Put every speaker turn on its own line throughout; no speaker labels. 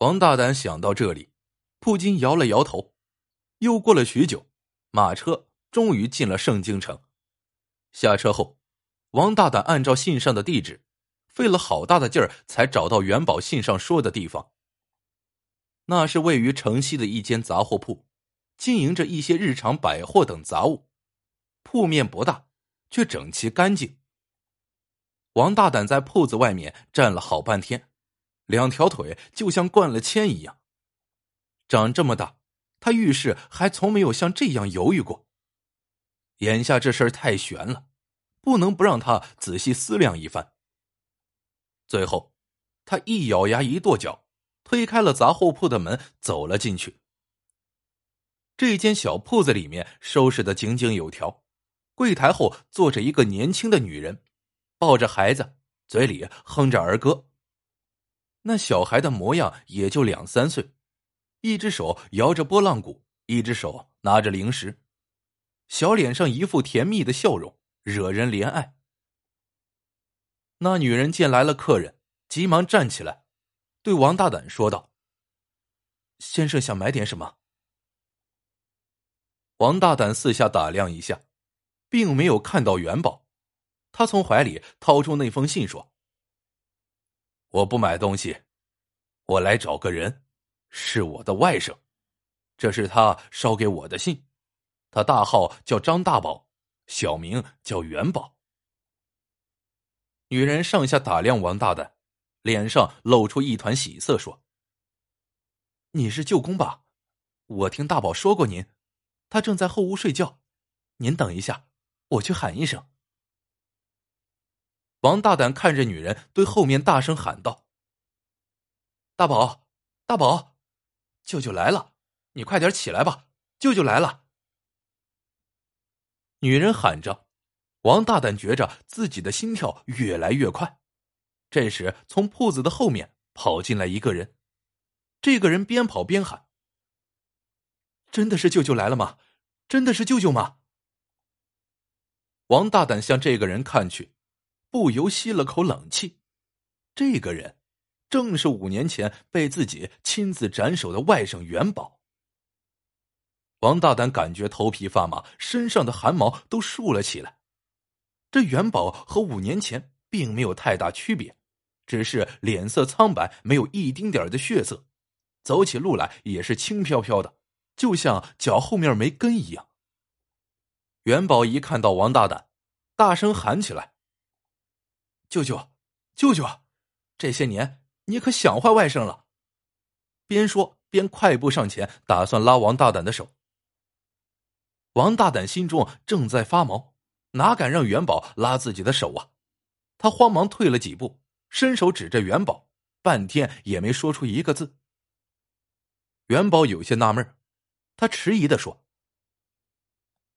王大胆想到这里，不禁摇了摇头。又过了许久，马车终于进了盛京城。下车后，王大胆按照信上的地址，费了好大的劲儿才找到元宝信上说的地方。那是位于城西的一间杂货铺，经营着一些日常百货等杂物。铺面不大，却整齐干净。王大胆在铺子外面站了好半天，两条腿就像灌了铅一样。长这么大，他遇事还从没有像这样犹豫过。眼下这事儿太悬了，不能不让他仔细思量一番。最后，他一咬牙，一跺脚。推开了杂货铺的门，走了进去。这间小铺子里面收拾的井井有条，柜台后坐着一个年轻的女人，抱着孩子，嘴里哼着儿歌。那小孩的模样也就两三岁，一只手摇着拨浪鼓，一只手拿着零食，小脸上一副甜蜜的笑容，惹人怜爱。那女人见来了客人，急忙站起来。对王大胆说道：“先生想买点什么？”王大胆四下打量一下，并没有看到元宝。他从怀里掏出那封信，说：“我不买东西，我来找个人，是我的外甥。这是他捎给我的信，他大号叫张大宝，小名叫元宝。”女人上下打量王大胆。脸上露出一团喜色，说：“你是舅公吧？我听大宝说过您，他正在后屋睡觉，您等一下，我去喊一声。”王大胆看着女人，对后面大声喊道：“大宝，大宝，舅舅来了，你快点起来吧，舅舅来了。”女人喊着，王大胆觉着自己的心跳越来越快。这时，从铺子的后面跑进来一个人。这个人边跑边喊：“真的是舅舅来了吗？真的是舅舅吗？”王大胆向这个人看去，不由吸了口冷气。这个人正是五年前被自己亲自斩首的外甥元宝。王大胆感觉头皮发麻，身上的汗毛都竖了起来。这元宝和五年前并没有太大区别。只是脸色苍白，没有一丁点的血色，走起路来也是轻飘飘的，就像脚后面没根一样。元宝一看到王大胆，大声喊起来：“舅舅，舅舅，这些年你可想坏外甥了！”边说边快步上前，打算拉王大胆的手。王大胆心中正在发毛，哪敢让元宝拉自己的手啊？他慌忙退了几步。伸手指着元宝，半天也没说出一个字。元宝有些纳闷他迟疑的说：“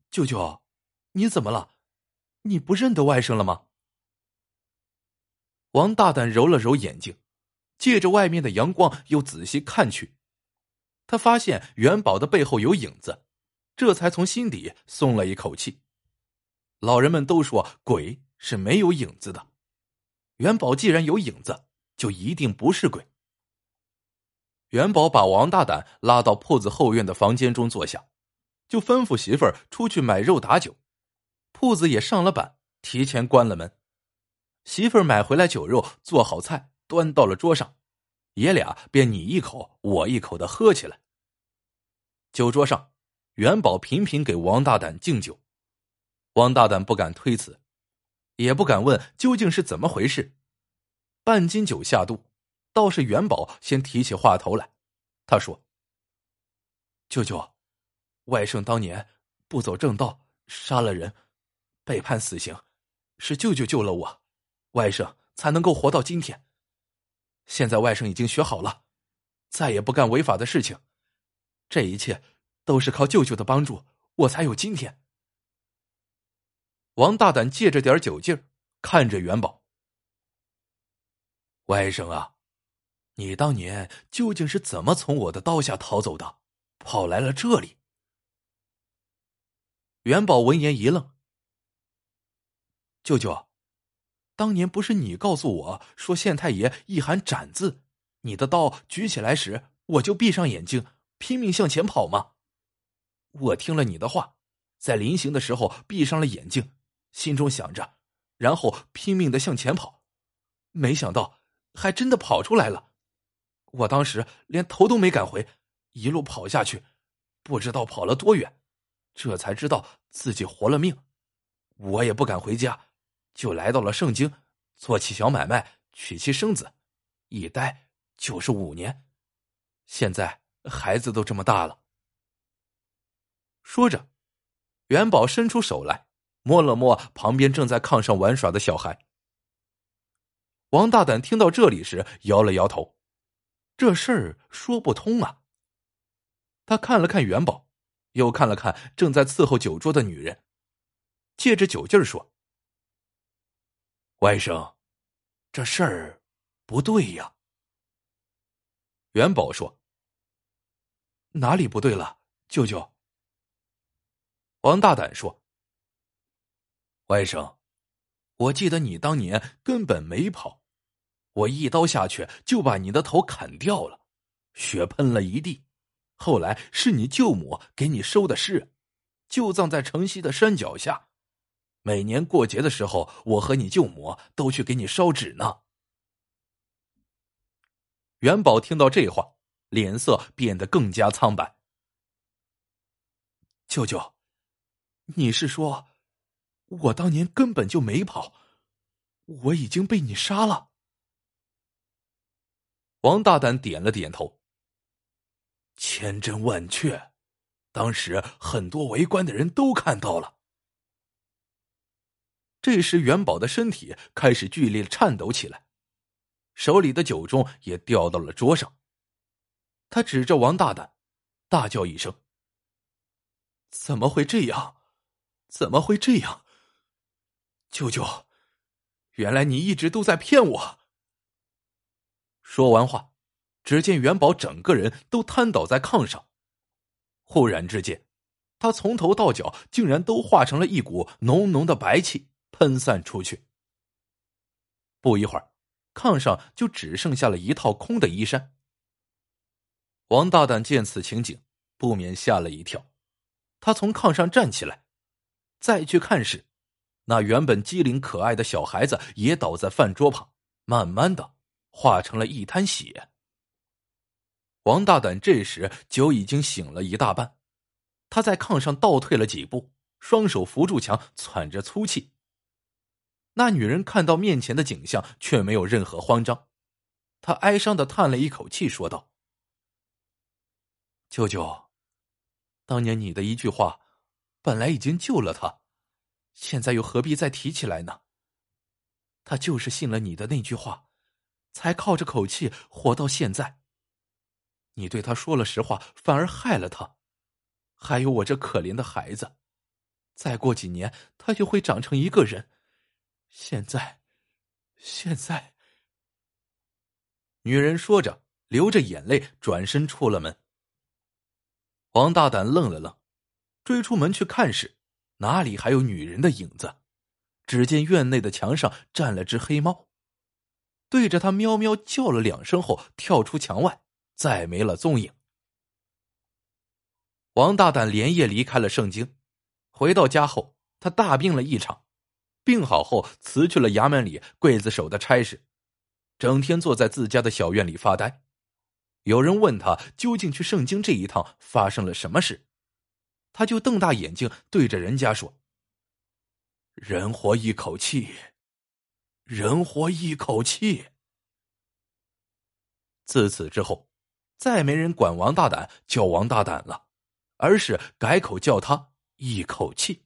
舅舅，你怎么了？你不认得外甥了吗？”王大胆揉了揉眼睛，借着外面的阳光又仔细看去，他发现元宝的背后有影子，这才从心底松了一口气。老人们都说鬼是没有影子的。元宝既然有影子，就一定不是鬼。元宝把王大胆拉到铺子后院的房间中坐下，就吩咐媳妇儿出去买肉打酒。铺子也上了板，提前关了门。媳妇儿买回来酒肉，做好菜，端到了桌上，爷俩便你一口我一口的喝起来。酒桌上，元宝频频给王大胆敬酒，王大胆不敢推辞。也不敢问究竟是怎么回事，半斤酒下肚，倒是元宝先提起话头来。他说：“舅舅，外甥当年不走正道，杀了人，被判死刑，是舅舅救了我，外甥才能够活到今天。现在外甥已经学好了，再也不干违法的事情。这一切都是靠舅舅的帮助，我才有今天。”王大胆借着点酒劲儿，看着元宝。外甥啊，你当年究竟是怎么从我的刀下逃走的，跑来了这里？元宝闻言一愣：“舅舅，当年不是你告诉我说县太爷一喊斩字，你的刀举起来时，我就闭上眼睛，拼命向前跑吗？我听了你的话，在临行的时候闭上了眼睛，心中想着，然后拼命的向前跑，没想到还真的跑出来了。我当时连头都没敢回，一路跑下去，不知道跑了多远，这才知道自己活了命。我也不敢回家，就来到了盛京，做起小买卖，娶妻生子，一待就是五年。现在孩子都这么大了。说着，元宝伸出手来，摸了摸旁边正在炕上玩耍的小孩。王大胆听到这里时，摇了摇头，这事儿说不通啊。他看了看元宝，又看了看正在伺候酒桌的女人，借着酒劲儿说：“外甥，这事儿不对呀。”元宝说：“哪里不对了，舅舅？”王大胆说：“外甥，我记得你当年根本没跑，我一刀下去就把你的头砍掉了，血喷了一地。后来是你舅母给你收的尸，就葬在城西的山脚下。每年过节的时候，我和你舅母都去给你烧纸呢。”元宝听到这话，脸色变得更加苍白。舅舅。你是说，我当年根本就没跑，我已经被你杀了？王大胆点了点头。千真万确，当时很多围观的人都看到了。这时，元宝的身体开始剧烈颤抖起来，手里的酒盅也掉到了桌上。他指着王大胆，大叫一声：“怎么会这样？”怎么会这样，舅舅？原来你一直都在骗我。说完话，只见元宝整个人都瘫倒在炕上，忽然之间，他从头到脚竟然都化成了一股浓浓的白气，喷散出去。不一会儿，炕上就只剩下了一套空的衣衫。王大胆见此情景，不免吓了一跳，他从炕上站起来。再去看时，那原本机灵可爱的小孩子也倒在饭桌旁，慢慢的化成了一滩血。王大胆这时酒已经醒了一大半，他在炕上倒退了几步，双手扶住墙，喘着粗气。那女人看到面前的景象，却没有任何慌张，她哀伤的叹了一口气，说道：“舅舅，当年你的一句话。”本来已经救了他，现在又何必再提起来呢？他就是信了你的那句话，才靠着口气活到现在。你对他说了实话，反而害了他。还有我这可怜的孩子，再过几年他就会长成一个人。现在，现在，女人说着，流着眼泪转身出了门。王大胆愣了愣。追出门去看时，哪里还有女人的影子？只见院内的墙上站了只黑猫，对着他喵喵叫了两声后，跳出墙外，再没了踪影。王大胆连夜离开了圣经，回到家后，他大病了一场，病好后辞去了衙门里刽子手的差事，整天坐在自家的小院里发呆。有人问他究竟去圣经这一趟发生了什么事？他就瞪大眼睛对着人家说：“人活一口气，人活一口气。”自此之后，再没人管王大胆叫王大胆了，而是改口叫他一口气。